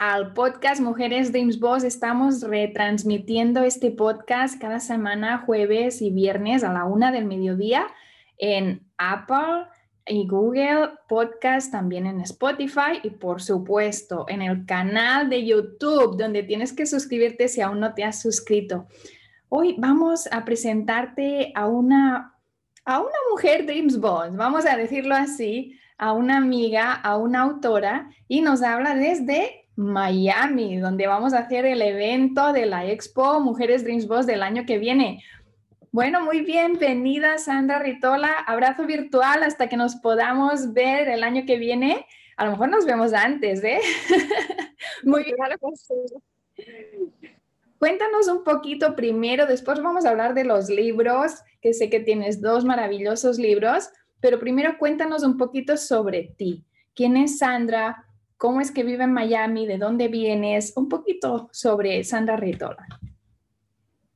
al podcast Mujeres Dreams Boss. Estamos retransmitiendo este podcast cada semana, jueves y viernes a la una del mediodía en Apple y Google Podcast, también en Spotify y por supuesto en el canal de YouTube, donde tienes que suscribirte si aún no te has suscrito. Hoy vamos a presentarte a una, a una mujer Dreams Boss, vamos a decirlo así, a una amiga, a una autora, y nos habla desde Miami, donde vamos a hacer el evento de la Expo Mujeres Dreams Boss del año que viene. Bueno, muy bienvenida Sandra Ritola. Abrazo virtual hasta que nos podamos ver el año que viene. A lo mejor nos vemos antes, ¿eh? muy bien. Cuéntanos un poquito primero, después vamos a hablar de los libros, que sé que tienes dos maravillosos libros, pero primero cuéntanos un poquito sobre ti. ¿Quién es Sandra? Cómo es que vive en Miami, de dónde vienes, un poquito sobre Sandra Ritola.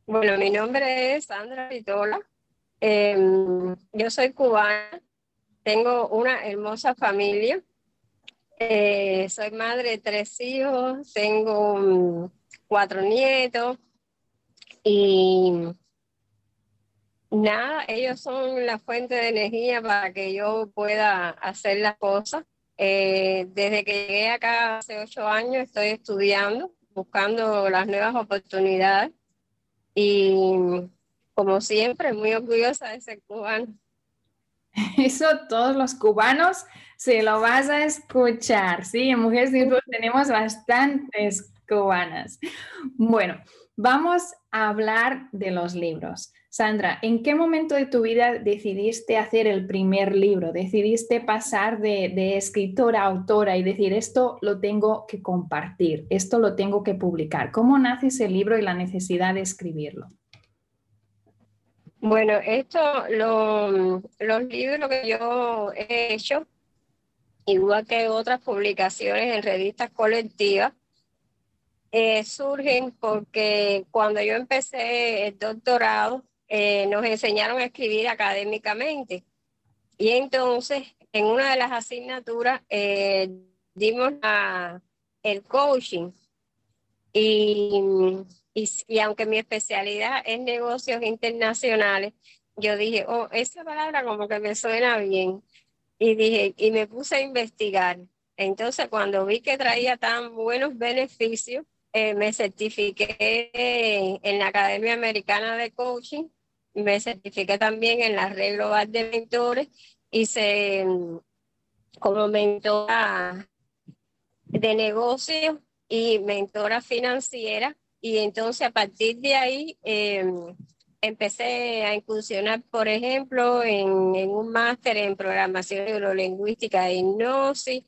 Bueno, mi nombre es Sandra Ritola. Em, yo soy cubana, tengo una hermosa familia. Eh, soy madre de tres hijos, tengo mm, cuatro nietos y nada, ellos son la fuente de energía para que yo pueda hacer las cosas. Eh, desde que llegué acá hace ocho años estoy estudiando, buscando las nuevas oportunidades y como siempre muy orgullosa de ser cubana. Eso todos los cubanos se lo vas a escuchar, ¿sí? En Mujeres tenemos bastantes cubanas. Bueno, vamos a hablar de los libros. Sandra, ¿en qué momento de tu vida decidiste hacer el primer libro? ¿Decidiste pasar de, escritora a autora y decir, esto lo tengo que compartir, esto lo tengo que publicar? ¿Cómo nace ese libro y la necesidad de escribirlo? Bueno, esto, los libros que yo he hecho, igual que otras publicaciones en revistas colectivas, eh, surgen porque cuando yo empecé el doctorado, eh, nos enseñaron a escribir académicamente. Y entonces, en una de las asignaturas, eh, dimos el coaching. Y, y, aunque mi especialidad es negocios internacionales, yo dije, oh, esa palabra como que me suena bien. Y dije, y me puse a investigar. Entonces, cuando vi que traía tan buenos beneficios, eh, me certifiqué en la Academia Americana de Coaching me certifiqué también en la red global de mentores, hice mm, como mentora de negocios y mentora financiera. Y entonces a partir de ahí em, empecé a incursionar, por ejemplo, en, un máster en programación neurolingüística e hipnosis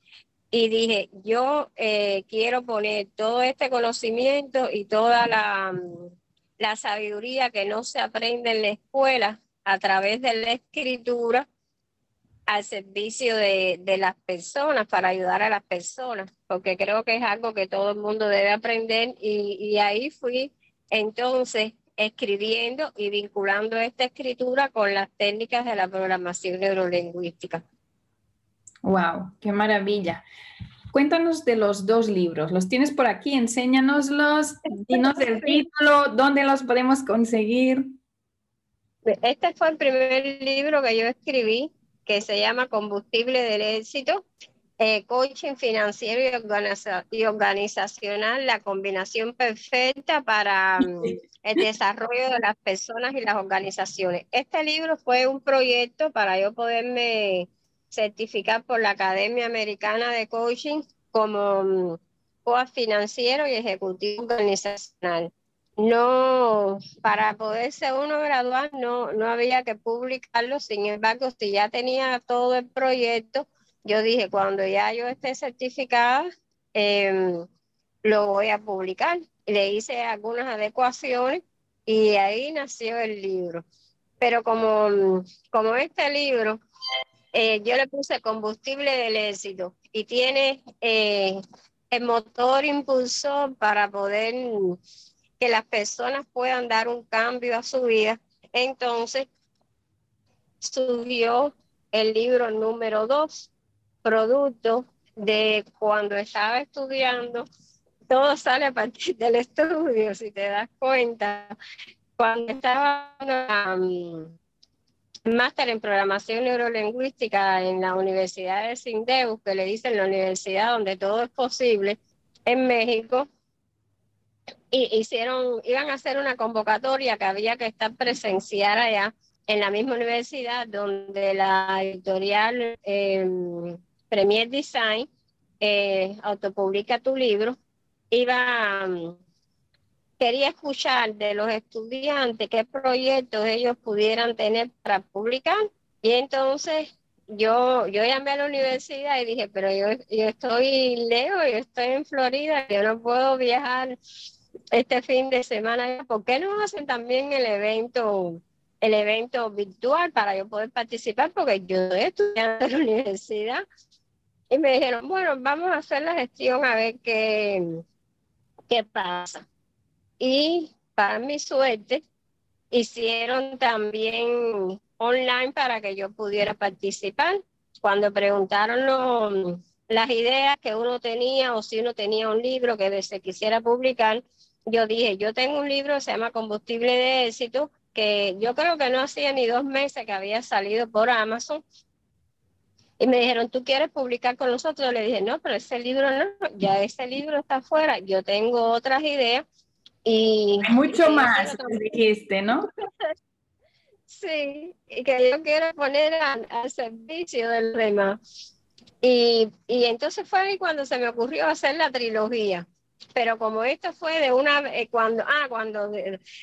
y dije, yo eh, quiero poner todo este conocimiento y toda la mm, la sabiduría que no se aprende en la escuela a través de la escritura al servicio de, las personas, para ayudar a las personas, porque creo que es algo que todo el mundo debe aprender y, ahí fui entonces escribiendo y vinculando esta escritura con las técnicas de la programación neurolingüística. ¡Wow! ¡Qué maravilla! Cuéntanos de los dos libros. Los tienes por aquí, enséñanoslos, dinos el título, dónde los podemos conseguir. Este fue el primer libro que yo escribí, que se llama Combustible del Éxito. eh, coaching financiero y, organizacional, la combinación perfecta para mm, el desarrollo de las personas y las organizaciones. Este libro fue un proyecto para yo poderme certificar por la Academia Americana de Coaching como mm, coach financiero y ejecutivo organizacional. No, para poderse uno graduar no, no había que publicarlo, sin embargo, si ya tenía todo el proyecto, yo dije, cuando ya yo esté certificada, em, lo voy a publicar. Le hice algunas adecuaciones y ahí nació el libro. Pero como, como este libro, eh, yo le puse combustible del éxito y tiene eh, el motor impulsor para poder que las personas puedan dar un cambio a su vida. Entonces, subió el libro número dos producto de cuando estaba estudiando, todo sale a partir del estudio, si te das cuenta. Cuando estaba um, máster en programación neurolingüística en la Universidad de Sindeus, que le dicen la universidad donde todo es posible, en México, y hicieron, iban a hacer una convocatoria que había que estar presenciar allá en la misma universidad donde la editorial eh, Premier Design, eh, autopublica tu libro, iba, quería escuchar de los estudiantes qué proyectos ellos pudieran tener para publicar. Y entonces yo, yo llamé a la universidad y dije, pero yo, yo estoy lejos, yo estoy en Florida, yo no puedo viajar este fin de semana. ¿Por qué no hacen también el evento? el evento virtual para yo poder participar porque yo estoy estudiando en la universidad y me dijeron, bueno, vamos a hacer la gestión a ver qué, qué pasa. Y para mi suerte, hicieron también online para que yo pudiera participar. Cuando preguntaron las ideas que uno tenía o si uno tenía un libro que se quisiera publicar, yo dije, yo tengo un libro, se llama Combustible de Éxito, que yo creo que no hacía ni dos meses que había salido por Amazon y me dijeron, ¿tú quieres publicar con nosotros? Le dije, no, pero ese libro no, ya ese libro está afuera, yo tengo otras ideas. Y mucho más, dijiste, ¿no? sí, y que yo quiero poner al servicio del tema. Y, y, entonces fue ahí cuando se me ocurrió hacer la trilogía. Pero como esto fue de una, eh, cuando, ah, cuando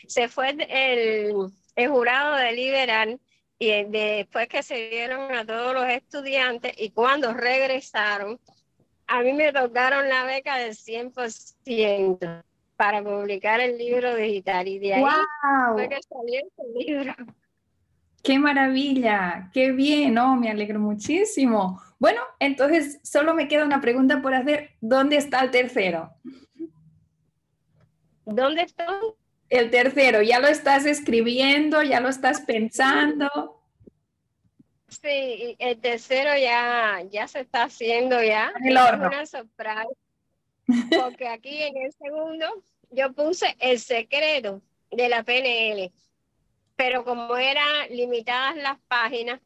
se fue el, el jurado de liberal, y después que se dieron a todos los estudiantes y cuando regresaron, a mí me tocaron la beca del 100% para publicar el libro digital y de ahí fue que salió este libro. ¡Qué maravilla! ¡Qué bien! Oh, me alegro muchísimo. Bueno, entonces solo me queda una pregunta por hacer. ¿Dónde está el tercero? ¿Dónde está? El tercero, ¿ya lo estás escribiendo? ¿Ya lo estás pensando? Sí, el tercero ya, ya se está haciendo ya. El horno. una sorpresa. Porque aquí en el segundo yo puse el secreto de la PNL. Pero como eran limitadas las páginas,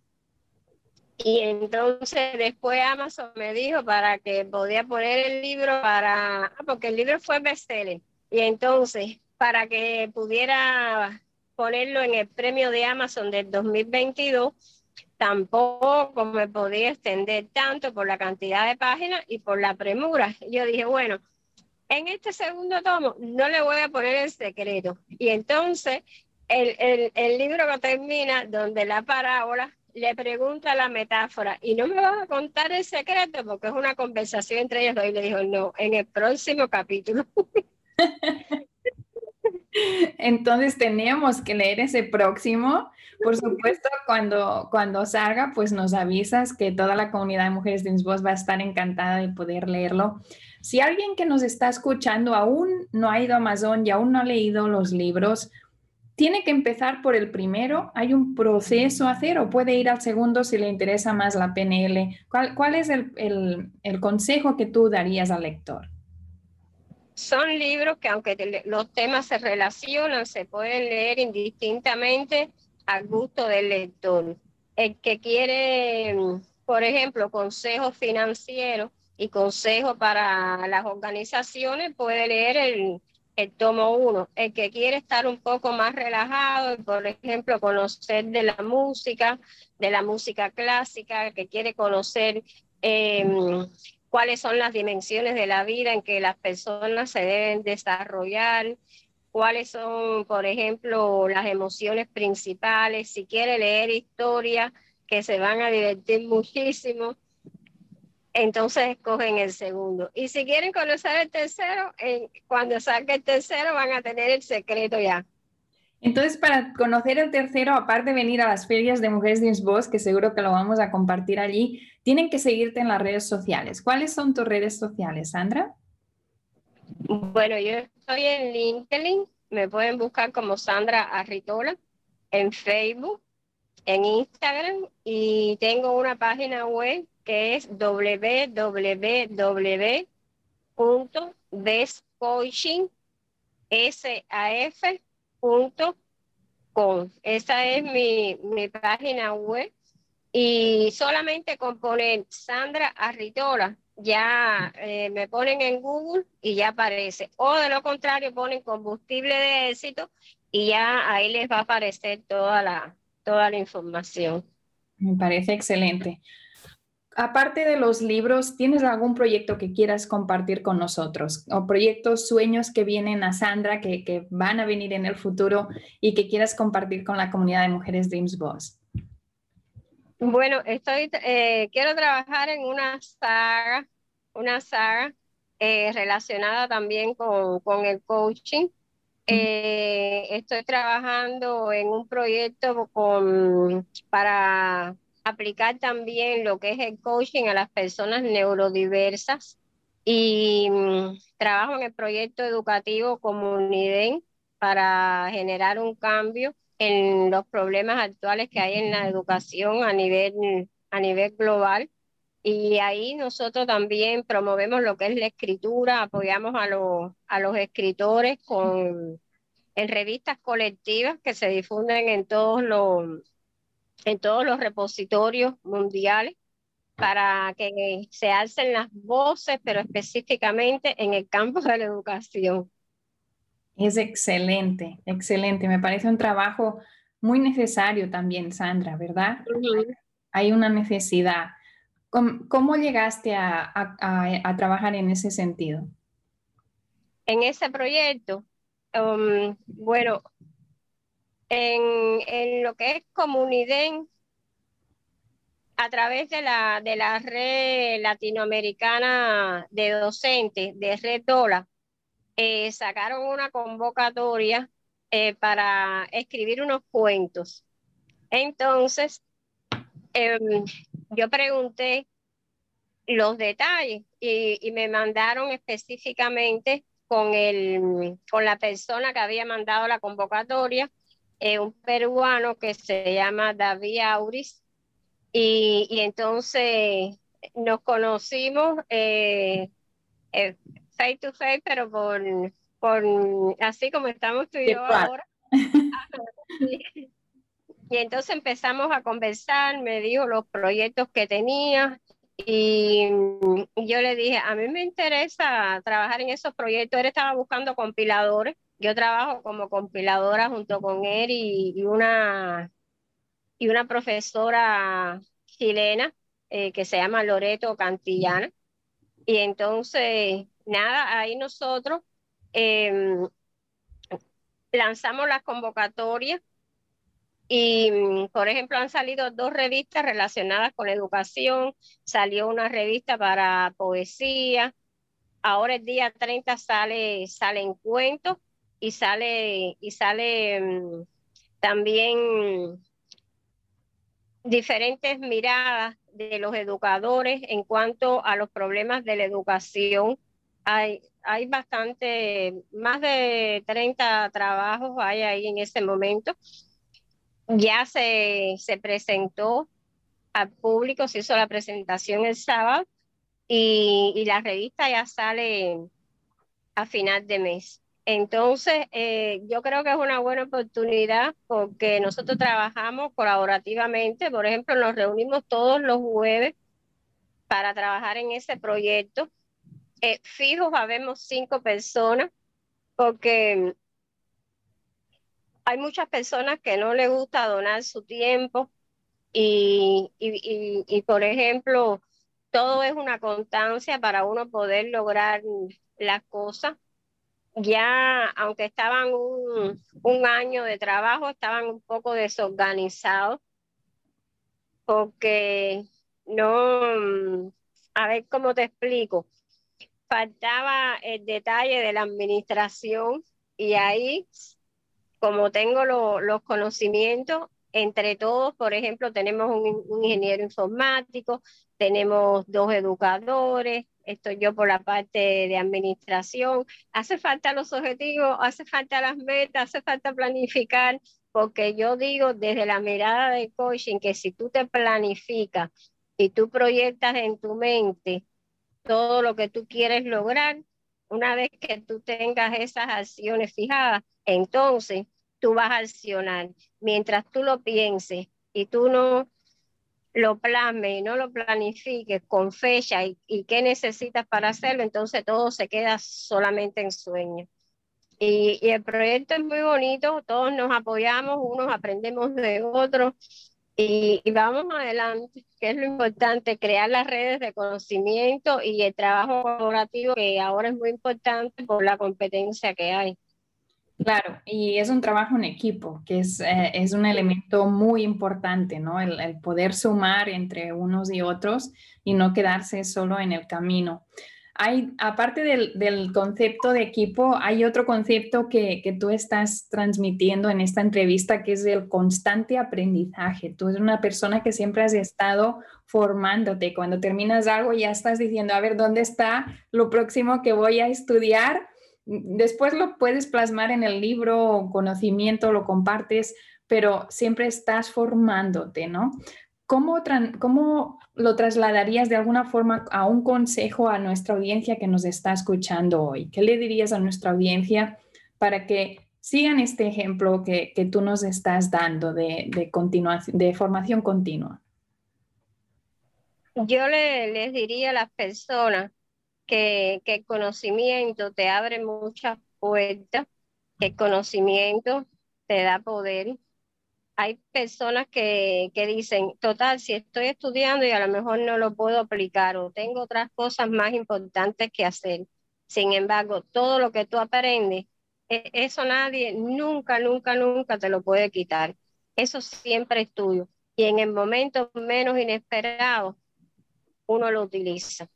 y entonces después Amazon me dijo para que podía poner el libro para, ah, porque el libro fue bestseller. Y entonces para que pudiera ponerlo en el premio de Amazon del 2022, tampoco me podía extender tanto por la cantidad de páginas y por la premura. Yo dije, bueno, en este segundo tomo no le voy a poner el secreto. Y entonces el, el, libro que termina donde la parábola le pregunta la metáfora y no me vas a contar el secreto porque es una conversación entre ellos dos y le dijo, no, en el próximo capítulo. Entonces tenemos que leer ese próximo. Por supuesto, cuando, cuando salga, pues nos avisas que toda la comunidad de Mujeres de Voz va a estar encantada de poder leerlo. Si alguien que nos está escuchando aún no ha ido a Amazon y aún no ha leído los libros, tiene que empezar por el primero. ¿Hay un proceso a hacer o puede ir al segundo si le interesa más la PNL? ¿Cuál, cuál es el, el consejo que tú darías al lector? Son libros que aunque los temas se relacionan, se pueden leer indistintamente al gusto del lector. El que quiere mm, por ejemplo, consejos financieros y consejos para las organizaciones, puede leer el, el tomo uno. El que quiere estar un poco más relajado, por ejemplo, conocer de la música, de la música clásica, que quiere conocer em, cuáles son las dimensiones de la vida en que las personas se deben desarrollar, cuáles son, por ejemplo, las emociones principales, si quiere leer historia, que se van a divertir muchísimo entonces escogen el segundo. Y si quieren conocer el tercero, cuando salga el tercero van a tener el secreto ya. Entonces, para conocer el tercero, aparte de venir a las ferias de Mujeres de Voz, que seguro que lo vamos a compartir allí, tienen que seguirte en las redes sociales. ¿Cuáles son tus redes sociales, Sandra? Bueno, yo estoy en LinkedIn, me pueden buscar como Sandra Arritola, en Facebook, en Instagram y tengo una página web que es www.bestcoaching.com. Esa es mi, mi página web y solamente con poner Sandra Arritola ya eh, me ponen en Google y ya aparece. O de lo contrario ponen combustible de éxito y ya ahí les va a aparecer toda la, toda la información. Me parece excelente aparte de los libros, ¿tienes algún proyecto que quieras compartir con nosotros? ¿O proyectos, sueños que vienen a Sandra, que, van a venir en el futuro y que quieras compartir con la comunidad de mujeres Dreams Boss? Bueno, estoy, eh, quiero trabajar en una saga, una saga eh, relacionada también con, el coaching. Eh, estoy trabajando en un proyecto con, para aplicar también lo que es el coaching a las personas neurodiversas y mm, trabajo en el proyecto educativo Comunidad para generar un cambio en los problemas actuales que hay en la educación a nivel, a nivel global. Y ahí nosotros también promovemos lo que es la escritura, apoyamos a, los a los escritores con, en revistas colectivas que se difunden en todos los, en todos los repositorios mundiales para que se alcen las voces, pero específicamente en el campo de la educación. Es excelente, excelente. Me parece un trabajo muy necesario también, Sandra, ¿verdad? Hay una necesidad. ¿Cómo, llegaste a, a, trabajar en ese sentido? En ese proyecto, um, bueno, en, lo que es comunidad a través de la, de la red latinoamericana de docentes, de Red Dola, eh, sacaron una convocatoria eh, para escribir unos cuentos. Entonces, em, yo pregunté los detalles y, me mandaron específicamente con, el, con la persona que había mandado la convocatoria eh, un peruano que se llama David Auris, y, entonces nos conocimos face to face, pero por, por así como estamos tú y yo ahora. y entonces empezamos a conversar, me dijo los proyectos que tenía y, yo le dije, a mí me interesa trabajar en esos proyectos. Él estaba buscando compiladores yo trabajo como compiladora junto con él y, una, y una profesora chilena eh, que se llama Loreto Cantillana. Y entonces, nada, ahí nosotros em, lanzamos las convocatorias y, por ejemplo, han salido dos revistas relacionadas con educación, salió una revista para poesía, ahora el día 30 sale, salen cuentos y sale, y sale mm, también diferentes miradas de los educadores en cuanto a los problemas de la educación. Hay, hay bastante, más de 30 trabajos hay ahí en ese momento. Ya se, se presentó al público, se hizo la presentación el sábado y, y la revista ya sale a final de mes. Entonces, eh, yo creo que es una buena oportunidad porque nosotros trabajamos colaborativamente. Por ejemplo, nos reunimos todos los jueves para trabajar en ese proyecto. Eh, fijos, habemos cinco personas porque hay muchas personas que no les gusta donar su tiempo y, y, y, por ejemplo, todo es una constancia para uno poder lograr las cosas. Ya, aunque estaban un, un, año de trabajo, estaban un poco desorganizados, porque no, a ver cómo te explico, faltaba el detalle de la administración y ahí, como tengo los conocimientos, entre todos, por ejemplo, tenemos un, un ingeniero informático, tenemos dos educadores, estoy yo por la parte de administración. Hace falta los objetivos, hace falta las metas, hace falta planificar, porque yo digo desde la mirada de coaching que si tú te planificas y tú proyectas en tu mente todo lo que tú quieres lograr, una vez que tú tengas esas acciones fijadas, entonces tú vas a accionar. Mientras tú lo pienses y tú no lo plasme y no lo planifiques con fecha y, y, qué necesitas para hacerlo, entonces todo se queda solamente en sueño. Y, y, el proyecto es muy bonito, todos nos apoyamos, unos aprendemos de otros y, vamos adelante, que es lo importante, crear las redes de conocimiento y el trabajo colaborativo que ahora es muy importante por la competencia que hay. Claro, y es un trabajo en equipo, que es, eh, es un elemento muy importante, ¿no? El, el, poder sumar entre unos y otros y no quedarse solo en el camino. Hay, aparte del, concepto de equipo, hay otro concepto que, tú estás transmitiendo en esta entrevista, que es el constante aprendizaje. Tú eres una persona que siempre has estado formándote. Cuando terminas algo ya estás diciendo, a ver, ¿dónde está lo próximo que voy a estudiar? Después lo puedes plasmar en el libro, conocimiento, lo compartes, pero siempre estás formándote, ¿no? ¿Cómo, ¿Cómo, lo trasladarías de alguna forma a un consejo a nuestra audiencia que nos está escuchando hoy? ¿Qué le dirías a nuestra audiencia para que sigan este ejemplo que, que tú nos estás dando de, de, de formación continua? Yo le, les diría a las personas que, que el conocimiento te abre muchas puertas, que el conocimiento te da poder. Hay personas que, que dicen, total, si estoy estudiando y a lo mejor no lo puedo aplicar o tengo otras cosas más importantes que hacer. Sin embargo, todo lo que tú aprendes, e, eso nadie, nunca, nunca, nunca te lo puede quitar. Eso siempre es tuyo. Y en el momento menos inesperado, uno lo utiliza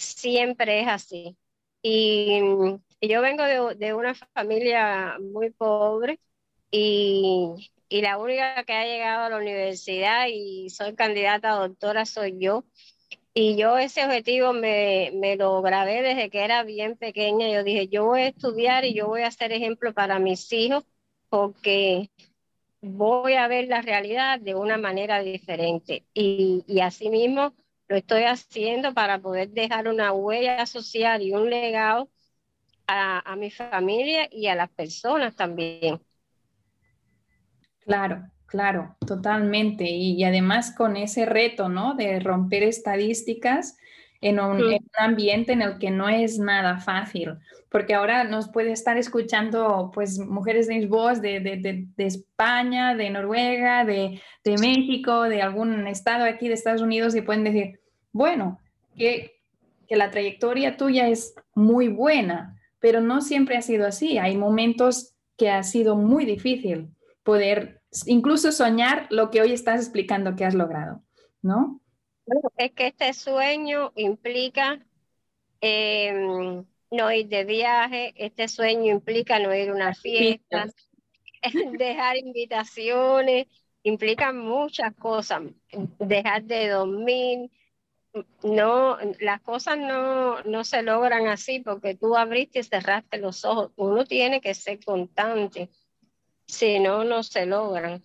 siempre es así. Y, yo vengo de, de, una familia muy pobre y, y, la única que ha llegado a la universidad y soy candidata a doctora soy yo. Y yo ese objetivo me, me lo grabé desde que era bien pequeña. Yo dije, yo voy a estudiar y yo voy a ser ejemplo para mis hijos porque voy a ver la realidad de una manera diferente. Y, y así mismo lo estoy haciendo para poder dejar una huella social y un legado a, a mi familia y a las personas también. Claro, claro, totalmente. Y, y, además con ese reto, ¿no? De romper estadísticas en un, sí. en un, ambiente en el que no es nada fácil, porque ahora nos puede estar escuchando pues mujeres de voz de, de, de, de, España, de Noruega, de, México, de algún estado aquí de Estados Unidos y pueden decir, bueno, que, que la trayectoria tuya es muy buena, pero no siempre ha sido así. Hay momentos que ha sido muy difícil poder incluso soñar lo que hoy estás explicando que has logrado, ¿no? Es que este sueño implica eh, no ir de viaje, este sueño implica no ir a una fiesta, dejar invitaciones, implica muchas cosas, dejar de dormir, no, las cosas no, no se logran así porque tú abriste y cerraste los ojos. Uno tiene que ser constante, si no, no se logran.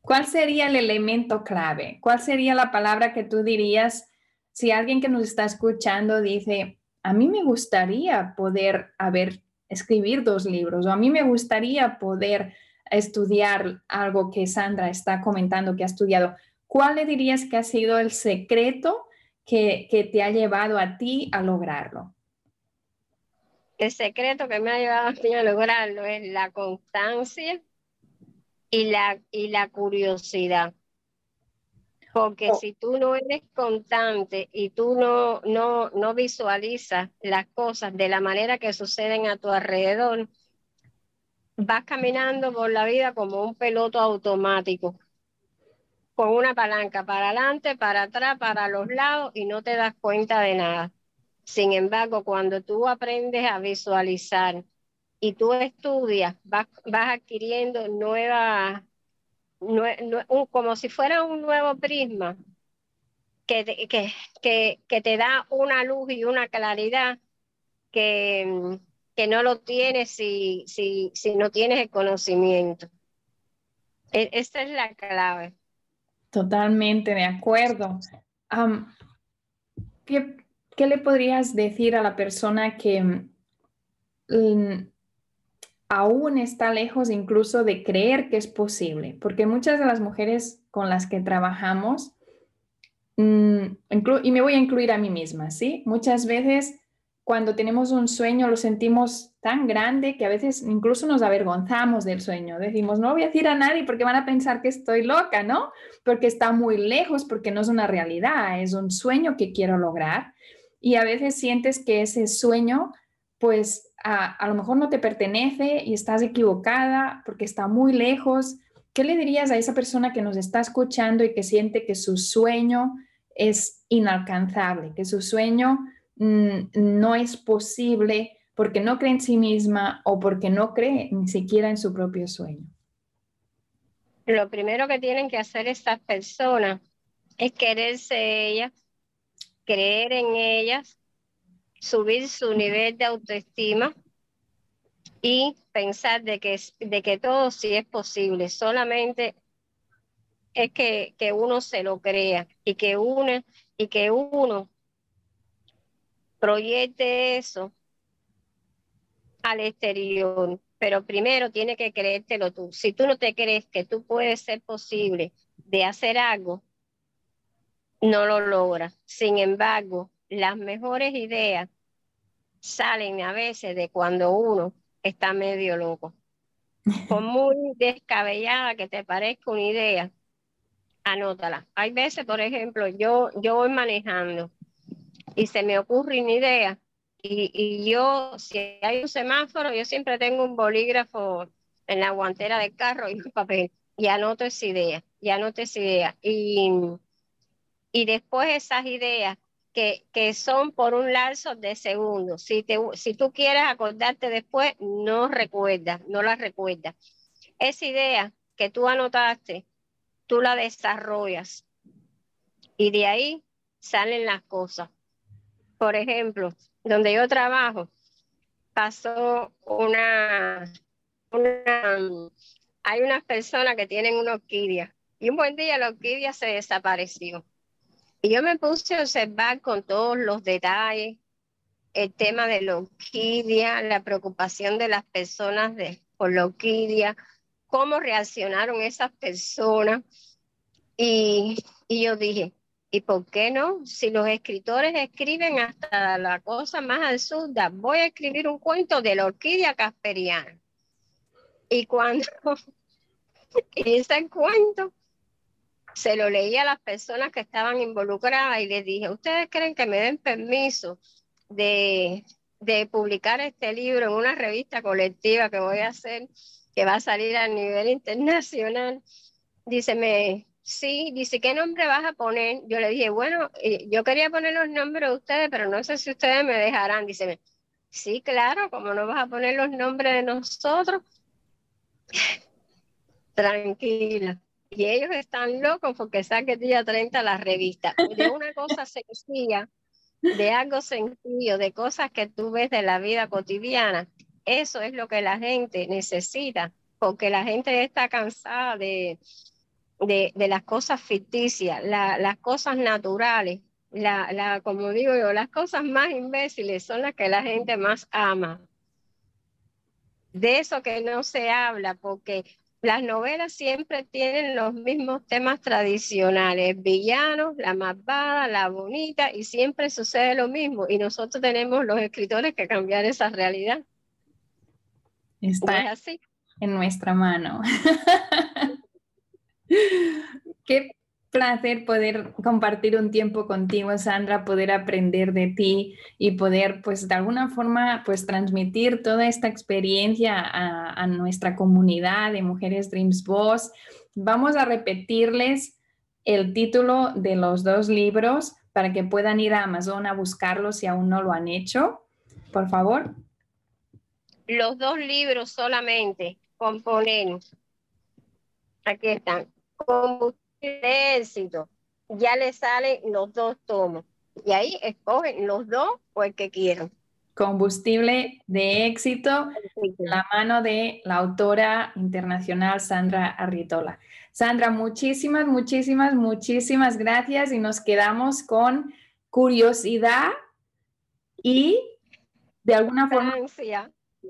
¿Cuál sería el elemento clave? ¿Cuál sería la palabra que tú dirías si alguien que nos está escuchando dice, a mí me gustaría poder haber escribir dos libros. O a mí me gustaría poder estudiar algo que Sandra está comentando que ha estudiado. ¿Cuál le dirías que ha sido el secreto que, que te ha llevado a ti a lograrlo? El secreto que me ha llevado a mí a lograrlo es la constancia y la, y la curiosidad. Porque oh. si tú no eres constante y tú no, no, no visualizas las cosas de la manera que suceden a tu alrededor, vas caminando por la vida como un peloto automático, con una palanca para adelante, para atrás, para los lados y no te das cuenta de nada. Sin embargo, cuando tú aprendes a visualizar y tú estudias, vas, adquiriendo nuevas, como si fuera un nuevo prisma que, que, que, te da una luz y una claridad que, no lo tienes si, si, si no tienes el conocimiento. E, esta es la clave. Totalmente de acuerdo. ¿qué, ¿qué le podrías decir a la persona que mm, aún está lejos incluso de creer que es posible? Porque muchas de las mujeres con las que trabajamos, mm, y me voy a incluir a mí misma, ¿sí? Muchas veces cuando tenemos un sueño lo sentimos tan grande que a veces incluso nos avergonzamos del sueño. Decimos, no voy a decir a nadie porque van a pensar que estoy loca, ¿no? Porque está muy lejos, porque no es una realidad, es un sueño que quiero lograr y a veces sientes que ese sueño, pues a, lo mejor no te pertenece y estás equivocada porque está muy lejos. ¿Qué le dirías a esa persona que nos está escuchando y que siente que su sueño es inalcanzable, que su sueño mm, no es posible porque no cree en sí misma o porque no cree ni siquiera en su propio sueño? Lo primero que tienen que hacer estas personas es quererse ellas creer en ellas, subir su nivel de autoestima y pensar de que, de que todo sí es posible, solamente es que, que uno se lo crea y que uno, y que uno proyecte eso al exterior, pero primero tiene que creértelo tú. Si tú no te crees que tú puedes ser posible de hacer algo, no lo logra. Sin embargo, las mejores ideas salen a veces de cuando uno está medio loco. Por muy descabellada que te parezca una idea, anótala. Hay veces, por ejemplo, yo, yo voy manejando y se me ocurre una idea y, y yo, si hay un semáforo, yo siempre tengo un bolígrafo en la guantera del carro y un papel y anoto esa idea, y anoto esa idea. Y y después esas ideas que, son por un lapso de segundos. Si, te, si tú quieres acordarte después, no recuerdas, no las recuerdas. Esa idea que tú anotaste, tú la desarrollas y de ahí salen las cosas. Por ejemplo, donde yo trabajo, pasó una, una hay unas personas que tienen una orquídea y un buen día la orquídea se desapareció y yo me puse a observar con todos los detalles el tema de la orquídea, la preocupación de las personas de, por la orquídea, cómo reaccionaron esas personas. Y, y yo dije, ¿y por qué no? Si los escritores escriben hasta la cosa más absurda, voy a escribir un cuento de la orquídea casperiana. Y cuando hice el cuento, se lo leí a las personas que estaban involucradas y les dije, ¿ustedes creen que me den permiso de, de publicar este libro en una revista colectiva que voy a hacer, que va a salir a nivel internacional? Dice, me, sí, dice, ¿qué nombre vas a poner? Yo le dije, bueno, eh, yo quería poner los nombres de ustedes, pero no sé si ustedes me dejarán. Dice, sí, claro, como no vas a poner los nombres de nosotros? Tranquila y ellos están locos porque saque día 30 la revista. De una cosa sencilla, de algo sencillo, de cosas que tú ves de la vida cotidiana, eso es lo que la gente necesita, porque la gente está cansada de, de, las cosas ficticias, las cosas naturales, la, la, como digo yo, las cosas más imbéciles son las que la gente más ama. de eso que no se habla, porque las novelas siempre tienen los mismos temas tradicionales, villanos, la malvada, la bonita, y siempre sucede lo mismo. Y nosotros tenemos los escritores que cambiar esa realidad. Está así. en nuestra mano. Qué placer poder compartir un tiempo contigo, Sandra, poder aprender de ti y poder, pues, de alguna forma, pues, transmitir toda esta experiencia a, nuestra comunidad de Mujeres Dreams Boss. Vamos a repetirles el título de los dos libros para que puedan ir a Amazon a buscarlos si aún no lo han hecho. Por favor. Los dos libros solamente componen. Aquí están de éxito, ya le salen los dos tomos. Y ahí escogen los dos o el que quieran. Combustible de éxito, la mano de la autora internacional Sandra Arritola. Sandra, muchísimas, muchísimas, muchísimas gracias y nos quedamos con curiosidad y de alguna forma...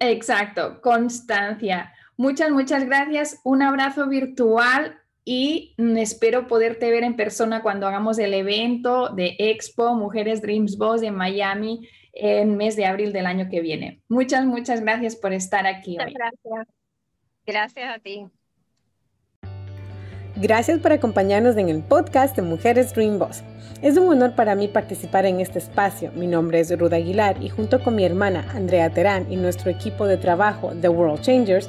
Exacto, constancia. Muchas, muchas gracias. Un abrazo virtual y espero poderte ver en persona cuando hagamos el evento de Expo Mujeres Dreams Boss en Miami en mes de abril del año que viene. Muchas, muchas gracias por estar aquí hoy. Gracias. Gracias a ti. Gracias por acompañarnos en el podcast de Mujeres Dream Boss. Es un honor para mí participar en este espacio. Mi nombre es Ruda Aguilar y junto con mi hermana Andrea Terán y nuestro equipo de trabajo The World Changers,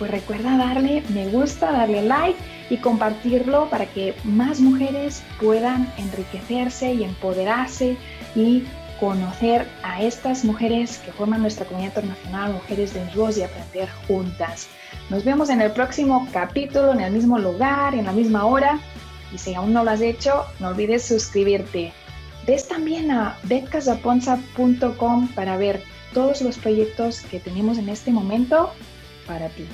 pues recuerda darle me gusta, darle like y compartirlo para que más mujeres puedan enriquecerse y empoderarse y conocer a estas mujeres que forman nuestra comunidad internacional, Mujeres de Voz y aprender juntas. Nos vemos en el próximo capítulo, en el mismo lugar, en la misma hora. Y si aún no lo has hecho, no olvides suscribirte. Ves también a betcasaponza.com para ver todos los proyectos que tenemos en este momento para ti.